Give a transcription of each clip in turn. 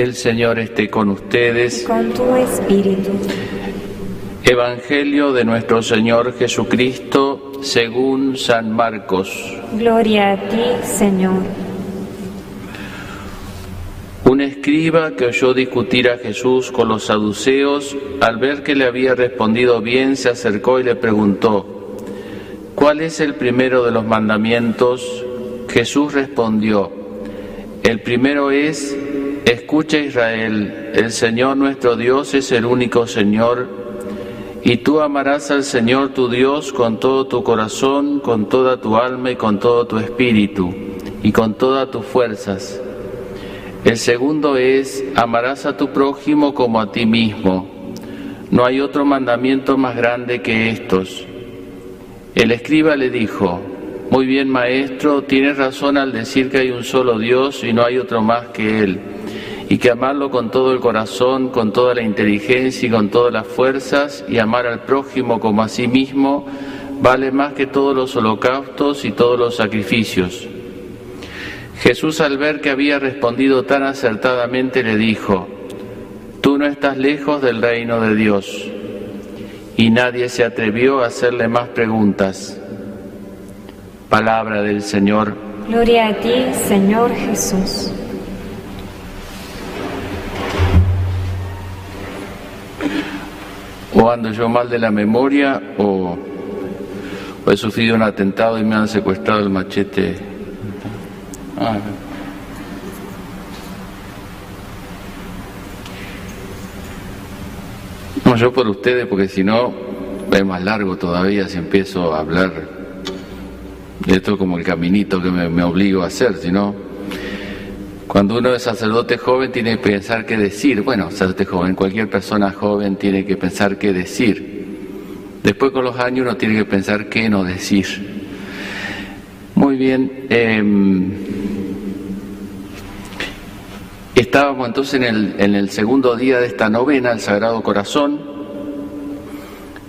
El Señor esté con ustedes. con tu espíritu. Evangelio de nuestro Señor Jesucristo según San Marcos. Gloria a ti, Señor. Un escriba que oyó discutir a Jesús con los saduceos, al ver que le había respondido bien, se acercó y le preguntó, ¿cuál es el primero de los mandamientos? Jesús respondió, el primero es, escucha Israel, el Señor nuestro Dios es el único Señor, y tú amarás al Señor tu Dios con todo tu corazón, con toda tu alma y con todo tu espíritu, y con todas tus fuerzas. El segundo es, amarás a tu prójimo como a ti mismo. No hay otro mandamiento más grande que estos. El escriba le dijo, muy bien maestro, tienes razón al decir que hay un solo Dios y no hay otro más que Él, y que amarlo con todo el corazón, con toda la inteligencia y con todas las fuerzas, y amar al prójimo como a sí mismo, vale más que todos los holocaustos y todos los sacrificios. Jesús al ver que había respondido tan acertadamente le dijo, Tú no estás lejos del reino de Dios. Y nadie se atrevió a hacerle más preguntas. Palabra del Señor. Gloria a ti, Señor Jesús. Ando yo mal de la memoria o, he sufrido un atentado y me han secuestrado el machete. Ah, No, yo por ustedes, porque si no, es más largo todavía si empiezo a hablar. Esto es como el caminito que me, me obligo a hacer, si no. Cuando uno es sacerdote joven tiene que pensar qué decir. Bueno, sacerdote joven, cualquier persona joven tiene que pensar qué decir. Después con los años uno tiene que pensar qué no decir. Muy bien. em, estábamos entonces en el, segundo día de esta novena, el Sagrado Corazón,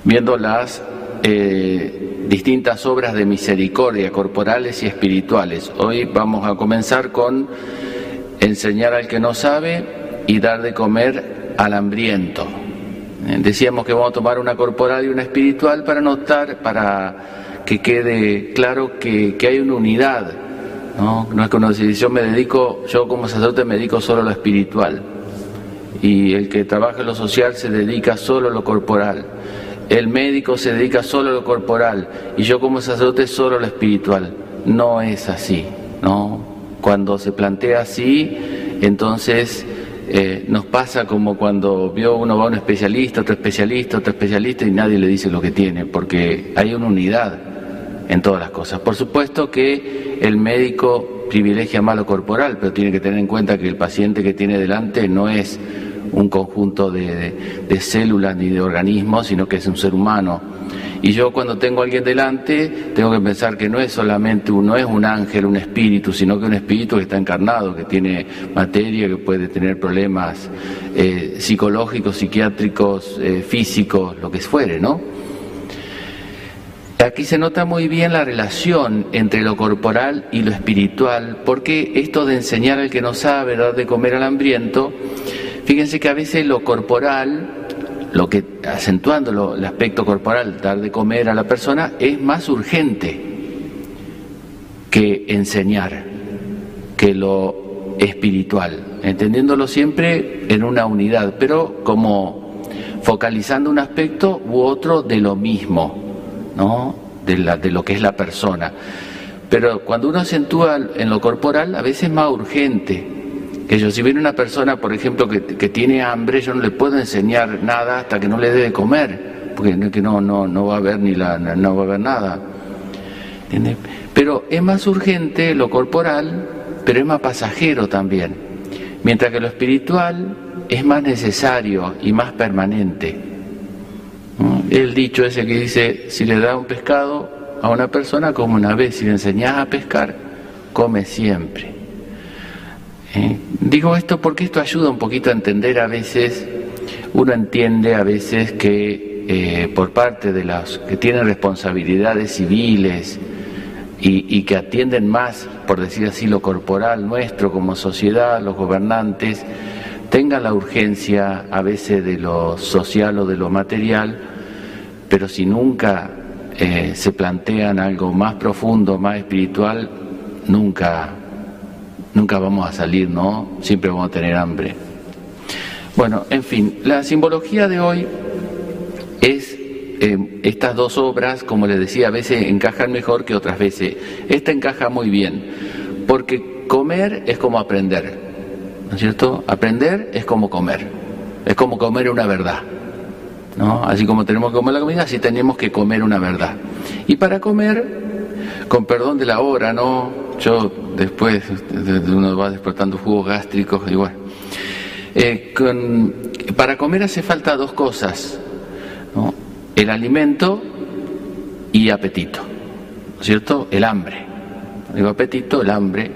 viendo las eh, distintas obras de misericordia corporales y espirituales. Hoy vamos a comenzar con enseñar al que no sabe y dar de comer al hambriento. Eh, Decíamos que vamos a tomar una corporal y una espiritual para notar, para que quede claro que, que hay una unidad. ¿no? no es que dice, yo me dedico, yo como sacerdote me dedico solo a lo espiritual. Y el que trabaja en lo social se dedica solo a lo corporal. El médico se dedica solo a lo corporal. Y yo como sacerdote solo a lo espiritual. No es así. ¿no? Cuando se plantea así, entonces eh, nos pasa como cuando vio uno va a un especialista, otro especialista, otro especialista y nadie le dice lo que tiene, porque hay una unidad en todas las cosas. Por supuesto que el médico privilegia más lo corporal, pero tiene que tener en cuenta que el paciente que tiene delante no es un conjunto de, células ni de organismos, sino que es un ser humano. Y yo cuando tengo a alguien delante, tengo que pensar que no es solamente un, no es un ángel, un espíritu, sino que un espíritu que está encarnado, que tiene materia, que puede tener problemas eh, psicológicos, psiquiátricos, eh, físicos, lo que fuere, ¿no? Aquí se nota muy bien la relación entre lo corporal y lo espiritual, porque esto de enseñar al que no sabe, dar de comer al hambriento, fíjense que a veces lo corporal, lo que acentuando lo- el aspecto corporal, dar de comer a la persona, es más urgente que enseñar, que lo espiritual, entendiéndolo siempre en una unidad, pero como focalizando un aspecto u otro de lo mismo, ¿no? De, la- de lo que es la persona. Pero cuando uno acentúa en lo corporal, a veces es más urgente. Que yo, si viene una persona, por ejemplo, que, que tiene hambre, yo no le puedo enseñar nada hasta que no le dé de comer, porque no, no, no, va a haber ni la, no va a haber nada. ¿Entiende? Pero es más urgente lo corporal, pero es más pasajero también. Mientras que lo espiritual es más necesario y más permanente. ¿no? El dicho ese que dice, si le da un pescado a una persona, come una vez, si le enseñas a pescar, come siempre. ¿Eh? Digo esto porque esto ayuda un poquito a entender a veces, uno entiende a veces que eh, por parte de los que tienen responsabilidades civiles y, que atienden más, por decir así, lo corporal nuestro como sociedad, los gobernantes, tenga la urgencia a veces de lo social o de lo material, pero si nunca eh, se plantean algo más profundo, más espiritual, nunca, nunca vamos a salir, ¿no? Siempre vamos a tener hambre. Bueno, en fin, la simbología de hoy es eh, estas dos obras, como les decía, a veces encajan mejor que otras veces. Esta encaja muy bien, porque comer es como aprender, ¿no es cierto? Aprender es como comer, es como comer una verdad. ¿No? Así como tenemos que comer la comida, así tenemos que comer una verdad. Y para comer, con perdón de la hora, ¿no? Yo después uno va despertando jugos gástricos, igual. Eh, para comer hace falta dos cosas, el alimento y apetito, ¿cierto? El hambre. Digo apetito, el hambre.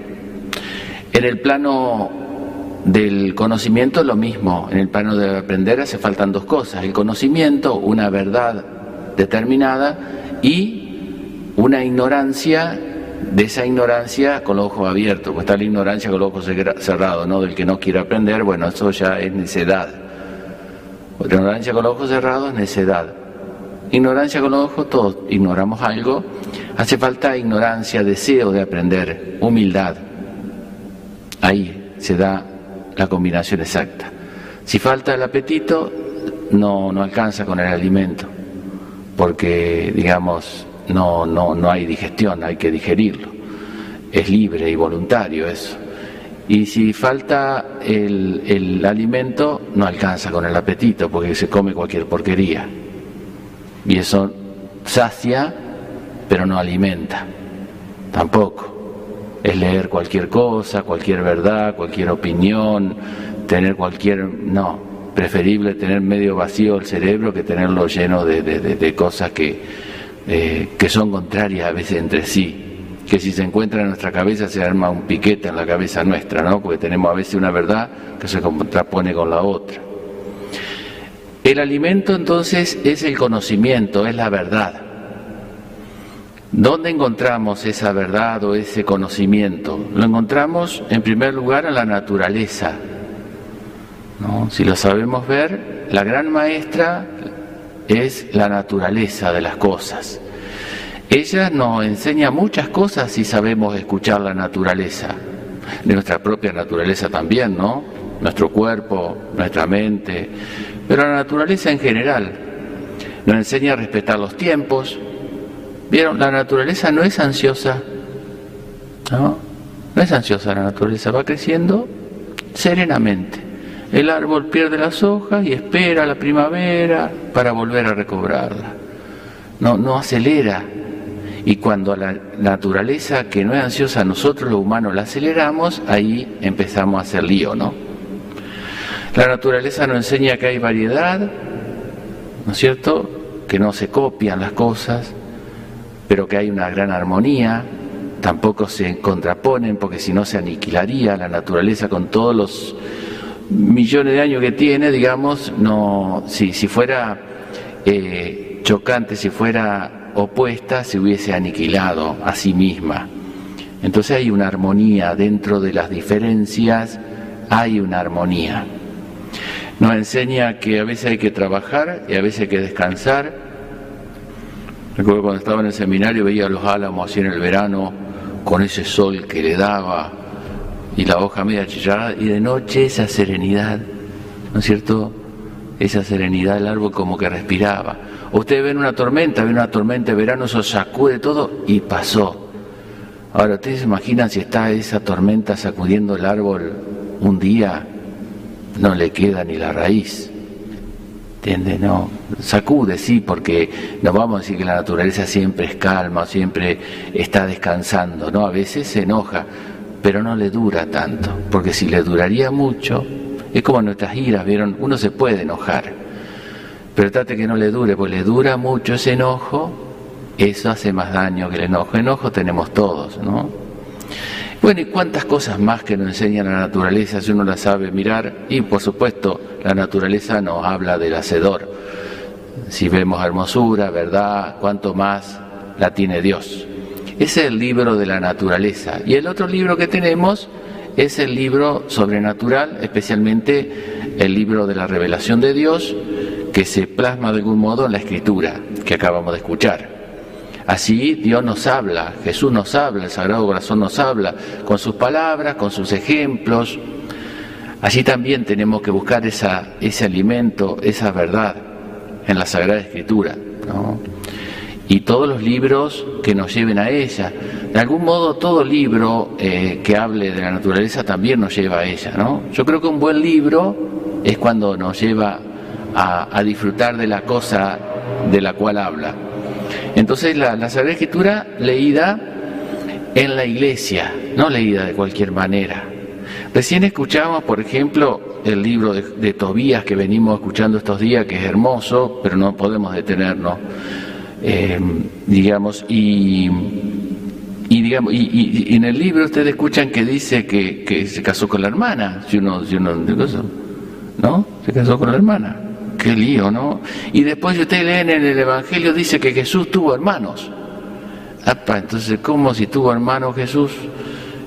En el plano del conocimiento lo mismo, en el plano de aprender hace faltan dos cosas, el conocimiento, una verdad determinada y una ignorancia de esa ignorancia con los ojos abiertos, pues está la ignorancia con los ojos cerrados, ¿no? Del que no quiere aprender, bueno, eso ya es necedad. La ignorancia con los ojos cerrados es necedad. Ignorancia con los ojos, todos ignoramos algo. Hace falta ignorancia, deseo de aprender, humildad. Ahí se da la combinación exacta. Si falta el apetito, no, no alcanza con el alimento, porque, digamos, no, no, no hay digestión, hay que digerirlo. Es libre y voluntario eso. Y si falta el, el alimento, no alcanza con el apetito, porque se come cualquier porquería. Y eso sacia, pero no alimenta. Tampoco. Es leer cualquier cosa, cualquier verdad, cualquier opinión, tener cualquier... No, preferible tener medio vacío el cerebro que tenerlo lleno de, de cosas que, eh, que son contrarias a veces entre sí, que si se encuentra en nuestra cabeza se arma un piquete en la cabeza nuestra, ¿no? Porque tenemos a veces una verdad que se contrapone con la otra. El alimento entonces es el conocimiento, es la verdad. ¿Dónde encontramos esa verdad o ese conocimiento? Lo encontramos en primer lugar en la naturaleza. ¿no? Si lo sabemos ver, la gran maestra es la naturaleza de las cosas. Ella nos enseña muchas cosas si sabemos escuchar la naturaleza, de nuestra propia naturaleza también, ¿no? Nuestro cuerpo, nuestra mente, pero la naturaleza en general nos enseña a respetar los tiempos. ¿Vieron? La naturaleza no es ansiosa, ¿no? No es ansiosa la naturaleza, va creciendo serenamente. El árbol pierde las hojas y espera la primavera para volver a recobrarla. No, no acelera. Y cuando la naturaleza que no es ansiosa, nosotros los humanos la aceleramos, ahí empezamos a hacer lío, ¿no? La naturaleza nos enseña que hay variedad, ¿no es cierto? Que no se copian las cosas, pero que hay una gran armonía, tampoco se contraponen porque si no se aniquilaría la naturaleza con todos los millones de años que tiene, digamos, no, si, si fuera eh, chocante, si fuera opuesta, se hubiese aniquilado a sí misma. Entonces hay una armonía dentro de las diferencias, hay una armonía. Nos enseña que a veces hay que trabajar y a veces hay que descansar. Recuerdo cuando estaba en el seminario veía los álamos así en el verano con ese sol que le daba y la hoja media chillada, y de noche esa serenidad, ¿no es cierto? Esa serenidad del árbol como que respiraba. Ustedes ven una tormenta, ven una tormenta de verano, eso sacude todo y pasó. Ahora, ¿ustedes se imaginan si está esa tormenta sacudiendo el árbol un día? No le queda ni la raíz. ¿Entiende? No, sacude, sí, porque no vamos a decir que la naturaleza siempre es calma, siempre está descansando, ¿no? A veces se enoja, pero no le dura tanto, porque si le duraría mucho, es como nuestras iras, ¿vieron? Uno se puede enojar, pero trate que no le dure, porque le dura mucho ese enojo, eso hace más daño que el enojo. Enojo tenemos todos, ¿no? Bueno, y cuántas cosas más que nos enseña la naturaleza si uno la sabe mirar, y por supuesto la naturaleza nos habla del hacedor. Si vemos hermosura, verdad, cuánto más la tiene Dios. Es el libro de la naturaleza. Y el otro libro que tenemos es el libro sobrenatural, especialmente el libro de la revelación de Dios, que se plasma de algún modo en la escritura que acabamos de escuchar. Así Dios nos habla, Jesús nos habla, el Sagrado Corazón nos habla, con sus palabras, con sus ejemplos. Así también tenemos que buscar ese alimento, esa verdad en la Sagrada Escritura. Y todos los libros que nos lleven a ella. De algún modo todo libro eh, que hable de la naturaleza también nos lleva a ella. ¿no? Yo creo que un buen libro es cuando nos lleva a disfrutar de la cosa de la cual habla. Entonces la, Sagrada Escritura leída en la iglesia, no leída de cualquier manera. Recién escuchamos, por ejemplo, el libro de, Tobías que venimos escuchando estos días, que es hermoso, pero no podemos detenernos, eh, digamos, y, digamos, y, en el libro ustedes escuchan que dice que, se casó con la hermana, si uno, si uno, ¿no? Se casó con la hermana qué lío, ¿no? Y después ustedes leen en el Evangelio, dice que Jesús tuvo hermanos. entonces, ¿cómo si tuvo hermanos Jesús?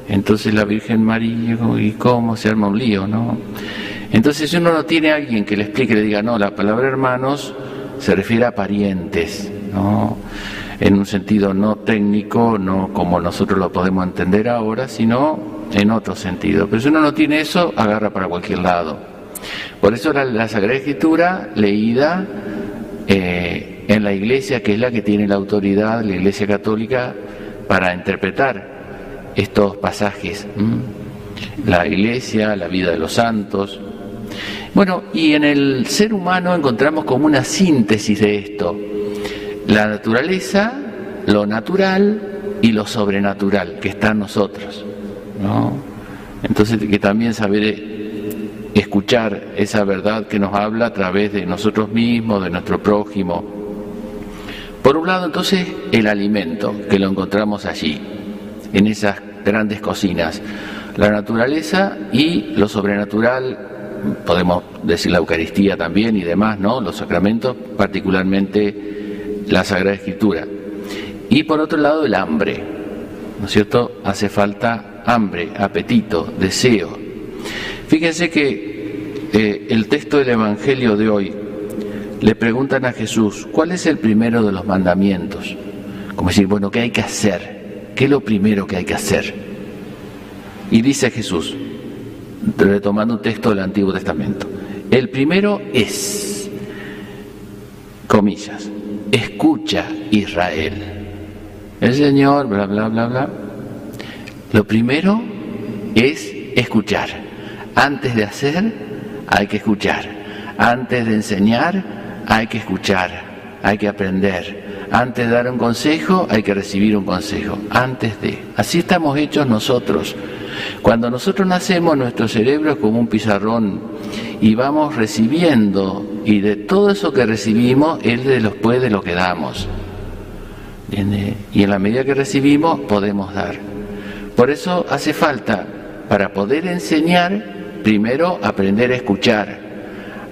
Entonces la Virgen María, ¿y cómo se arma un lío, no? Entonces, si uno no tiene a alguien que le explique, le diga, no, la palabra hermanos se refiere a parientes, En un sentido no técnico, no como nosotros lo podemos entender ahora, sino en otro sentido. Pero si uno no tiene eso, agarra para cualquier lado. Por eso la, Sagrada Escritura leída eh, en la iglesia, que es la que tiene la autoridad, la iglesia católica, para interpretar estos pasajes. La iglesia, la vida de los santos. Bueno, y en el ser humano encontramos como una síntesis de esto. La naturaleza, lo natural y lo sobrenatural que está en nosotros. ¿no? Entonces, que también saber escuchar esa verdad que nos habla a través de nosotros mismos, de nuestro prójimo. Por un lado, entonces, el alimento, que lo encontramos allí, en esas grandes cocinas. La naturaleza y lo sobrenatural, podemos decir la Eucaristía también y demás, ¿no? Los sacramentos, particularmente la Sagrada Escritura. Y por otro lado, el hambre, ¿no es cierto? Hace falta hambre, apetito, deseo, Fíjense que eh, el texto del Evangelio de hoy le preguntan a Jesús, ¿cuál es el primero de los mandamientos? Como decir, bueno, ¿qué hay que hacer? ¿Qué es lo primero que hay que hacer? Y dice Jesús, retomando un texto del Antiguo Testamento, el primero es, comillas, escucha Israel. El Señor, bla, bla, bla, bla. Lo primero es escuchar. Antes de hacer, hay que escuchar. Antes de enseñar, hay que escuchar, hay que aprender. Antes de dar un consejo, hay que recibir un consejo. Antes de. Así estamos hechos nosotros. Cuando nosotros nacemos, nuestro cerebro es como un pizarrón y vamos recibiendo, y de todo eso que recibimos, Él de después de lo que damos. Y en la medida que recibimos, podemos dar. Por eso hace falta, para poder enseñar, Primero, aprender a escuchar,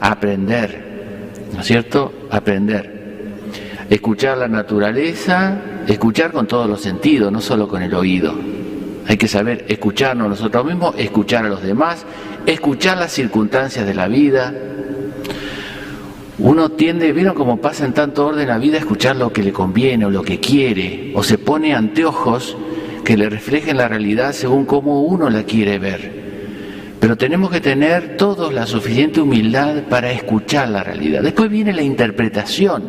aprender, ¿no es cierto? Aprender. Escuchar la naturaleza, escuchar con todos los sentidos, no solo con el oído. Hay que saber escucharnos nosotros mismos, escuchar a los demás, escuchar las circunstancias de la vida. Uno tiende, ¿vieron cómo pasa en tanto orden la vida, a escuchar lo que le conviene o lo que quiere, o se pone anteojos que le reflejen la realidad según cómo uno la quiere ver. Pero tenemos que tener todos la suficiente humildad para escuchar la realidad. Después viene la interpretación,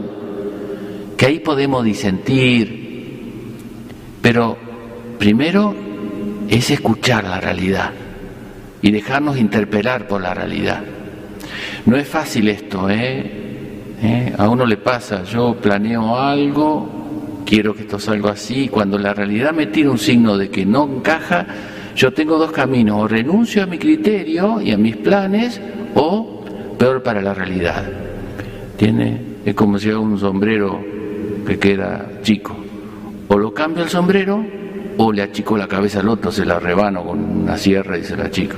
que ahí podemos disentir, pero primero es escuchar la realidad y dejarnos interpelar por la realidad. No es fácil esto, ¿eh? ¿Eh? A uno le pasa, yo planeo algo, quiero que esto salga así, cuando la realidad me tira un signo de que no encaja, yo tengo dos caminos, o renuncio a mi criterio y a mis planes, o peor para la realidad. Tiene, es como si hago un sombrero que queda chico. O lo cambio el sombrero, o le achico la cabeza al otro, se la rebano con una sierra y se la achico.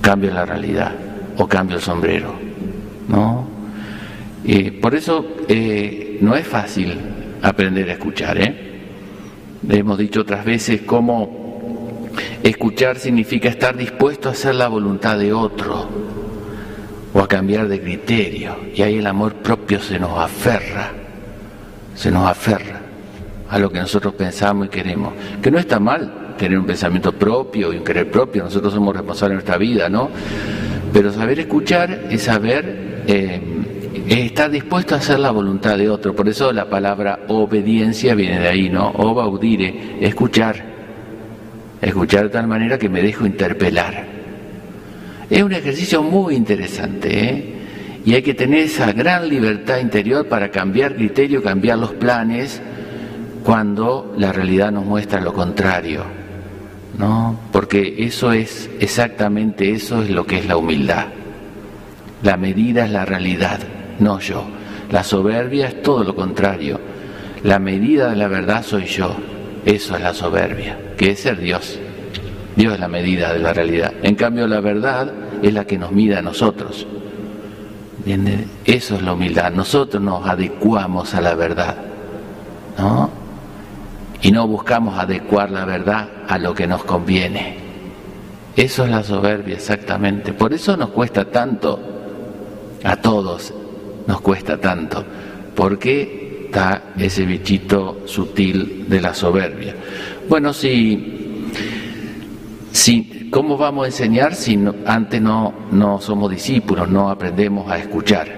Cambio la realidad, o cambio el sombrero. ¿No? por eso eh, no es fácil aprender a escuchar, ¿eh? Hemos dicho otras veces cómo Escuchar significa estar dispuesto a hacer la voluntad de otro o a cambiar de criterio. Y ahí el amor propio se nos aferra, se nos aferra a lo que nosotros pensamos y queremos. Que no está mal tener un pensamiento propio y un querer propio, nosotros somos responsables de nuestra vida, ¿no? Pero saber escuchar es saber, eh, estar dispuesto a hacer la voluntad de otro. Por eso la palabra obediencia viene de ahí, ¿no? Obaudire, escuchar. Escuchar de tal manera que me dejo interpelar. Es un ejercicio muy interesante, ¿eh? Y hay que tener esa gran libertad interior para cambiar criterio, cambiar los planes, cuando la realidad nos muestra lo contrario, ¿no? Porque eso es exactamente eso es lo que es la humildad. La medida es la realidad, no yo. La soberbia es todo lo contrario. La medida de la verdad soy yo. Eso es la soberbia, que es ser Dios. Dios es la medida de la realidad. En cambio, la verdad es la que nos mide a nosotros. Eso es la humildad. Nosotros nos adecuamos a la verdad. Y no buscamos adecuar la verdad a lo que nos conviene. Eso es la soberbia exactamente. Por eso nos cuesta tanto, a todos nos cuesta tanto, porque está ese bichito sutil de la soberbia. Bueno, si, si ¿cómo vamos a enseñar si antes no, no somos discípulos, no aprendemos a escuchar?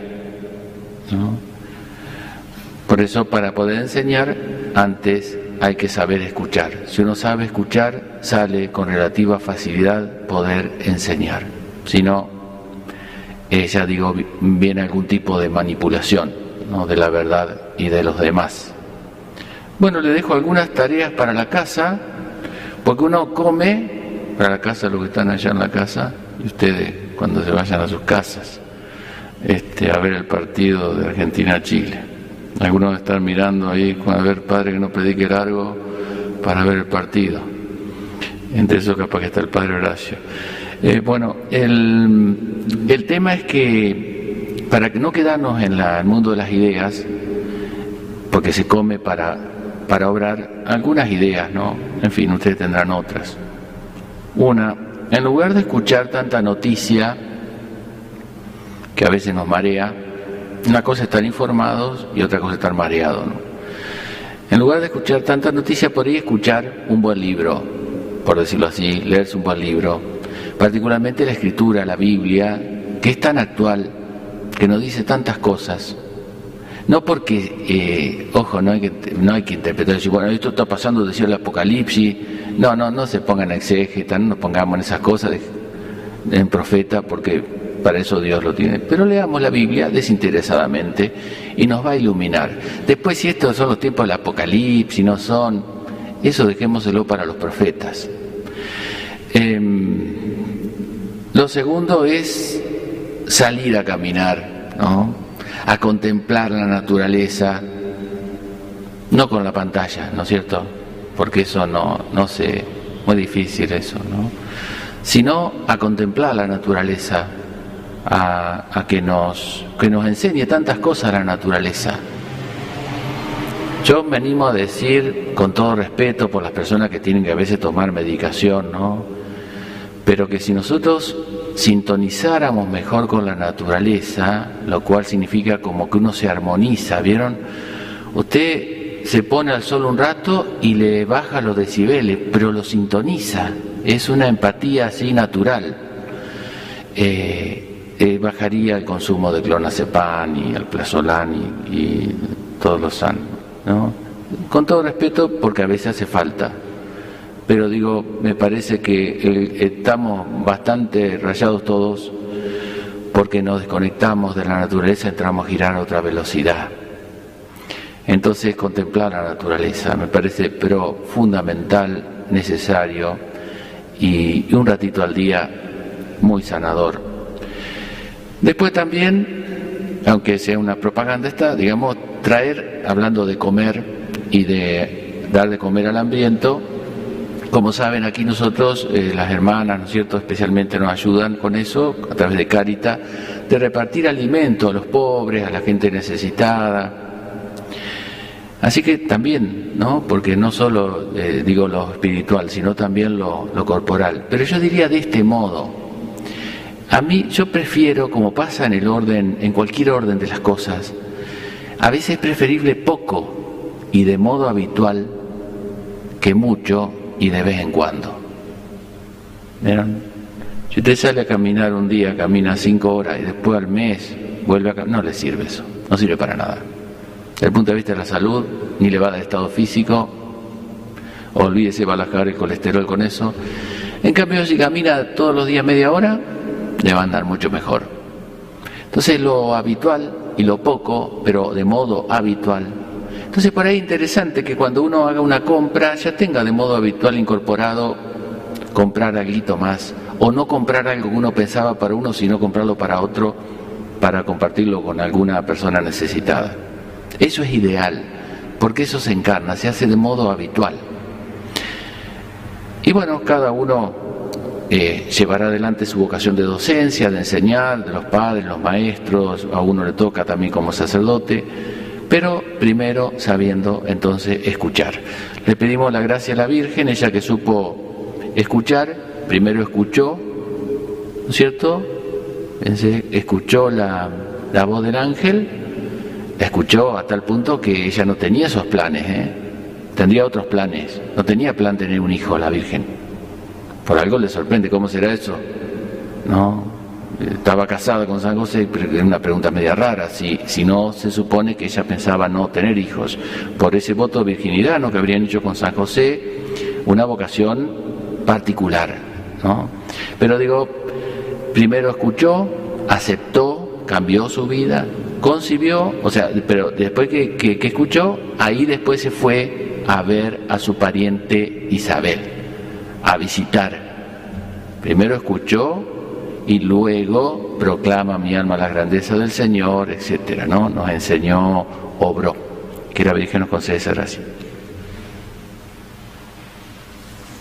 Por eso para poder enseñar, antes hay que saber escuchar. Si uno sabe escuchar, sale con relativa facilidad poder enseñar. Si no, eh, ya digo, viene algún tipo de manipulación de la verdad y de los demás. Bueno, le dejo algunas tareas para la casa, porque uno come para la casa, los que están allá en la casa, y ustedes cuando se vayan a sus casas, este, a ver el partido de Argentina-Chile. Algunos están mirando ahí, a ver, padre, que no predique largo para ver el partido. Entre eso capaz que está el padre Horacio. Eh, bueno, el, el, tema es que para no quedarnos en el mundo de las ideas, porque se come para, para obrar algunas ideas, ¿no? En fin, ustedes tendrán otras. Una, en lugar de escuchar tanta noticia que a veces nos marea, una cosa es estar informados y otra cosa es estar mareados. En lugar de escuchar tantas noticias, podría escuchar un buen libro, por decirlo así, leerse un buen libro. Particularmente la escritura, la Biblia, que es tan actual, que nos dice tantas cosas. No porque, eh, ojo, no hay que, no hay que interpretar, decir, bueno, esto está pasando, decía el Apocalipsis. No, no, no se pongan exégeta, no nos pongamos en esas cosas en profeta, porque para eso Dios lo tiene. Pero leamos la Biblia desinteresadamente y nos va a iluminar. Después, si estos son los tiempos del Apocalipsis, no son, eso dejémoselo para los profetas. Em, lo segundo es salir a caminar, ¿no? a contemplar la naturaleza, no con la pantalla, ¿no es cierto? Porque eso no, no sé, muy difícil eso, ¿no? Sino a contemplar la naturaleza, a, que, nos, que nos enseñe tantas cosas la naturaleza. Yo me animo a decir, con todo respeto por las personas que tienen que a veces tomar medicación, ¿no? Pero que si nosotros sintonizáramos mejor con la naturaleza, lo cual significa como que uno se armoniza, ¿vieron? Usted se pone al sol un rato y le baja los decibeles, pero lo sintoniza, es una empatía así natural. Eh, eh, bajaría el consumo de clonazepam y el plazolán y, todos los san, ¿no? Con todo respeto, porque a veces hace falta. Pero digo, me parece que estamos bastante rayados todos porque nos desconectamos de la naturaleza, entramos a girar a otra velocidad. Entonces, contemplar la naturaleza me parece, pero fundamental, necesario y un ratito al día muy sanador. Después también, aunque sea una propaganda esta, digamos, traer, hablando de comer y de dar de comer al hambriento, como saben, aquí nosotros, eh, las hermanas, ¿no es cierto?, especialmente nos ayudan con eso, a través de Carita, de repartir alimentos a los pobres, a la gente necesitada. Así que también, ¿no? Porque no solo eh, digo lo espiritual, sino también lo, lo corporal. Pero yo diría de este modo. A mí yo prefiero, como pasa en el orden, en cualquier orden de las cosas, a veces es preferible poco y de modo habitual que mucho y de vez en cuando. ¿Vieron? Si usted sale a caminar un día, camina cinco horas y después al mes vuelve a caminar, no le sirve eso, no sirve para nada. Desde el punto de vista de la salud, ni le va a dar estado físico, olvídese balajar el colesterol con eso. En cambio, si camina todos los días media hora, le va a andar mucho mejor. Entonces, lo habitual y lo poco, pero de modo habitual. Entonces, por ahí es interesante que cuando uno haga una compra, ya tenga de modo habitual incorporado comprar algo más, o no comprar algo que uno pensaba para uno, sino comprarlo para otro, para compartirlo con alguna persona necesitada. Eso es ideal, porque eso se encarna, se hace de modo habitual. Y bueno, cada uno eh, llevará adelante su vocación de docencia, de enseñar, de los padres, los maestros, a uno le toca también como sacerdote, pero primero sabiendo entonces escuchar. Le pedimos la gracia a la Virgen, ella que supo escuchar, primero escuchó, ¿no es cierto? Escuchó la, la voz del ángel escuchó a tal punto que ella no tenía esos planes, ¿eh? tendría otros planes, no tenía plan tener un hijo la Virgen. Por algo le sorprende, ¿cómo será eso? No, estaba casada con San José, es una pregunta media rara, si, si no se supone que ella pensaba no tener hijos. Por ese voto de virginidad, ¿no? que habrían hecho con San José, una vocación particular. ¿no? Pero digo, primero escuchó, aceptó, cambió su vida, concibió, o sea, pero después que, escuchó, ahí después se fue a ver a su pariente Isabel, a visitar. Primero escuchó y luego proclama mi alma la grandeza del Señor, etcétera, ¿no? Nos enseñó, obró. Que la Virgen nos concede esa gracia.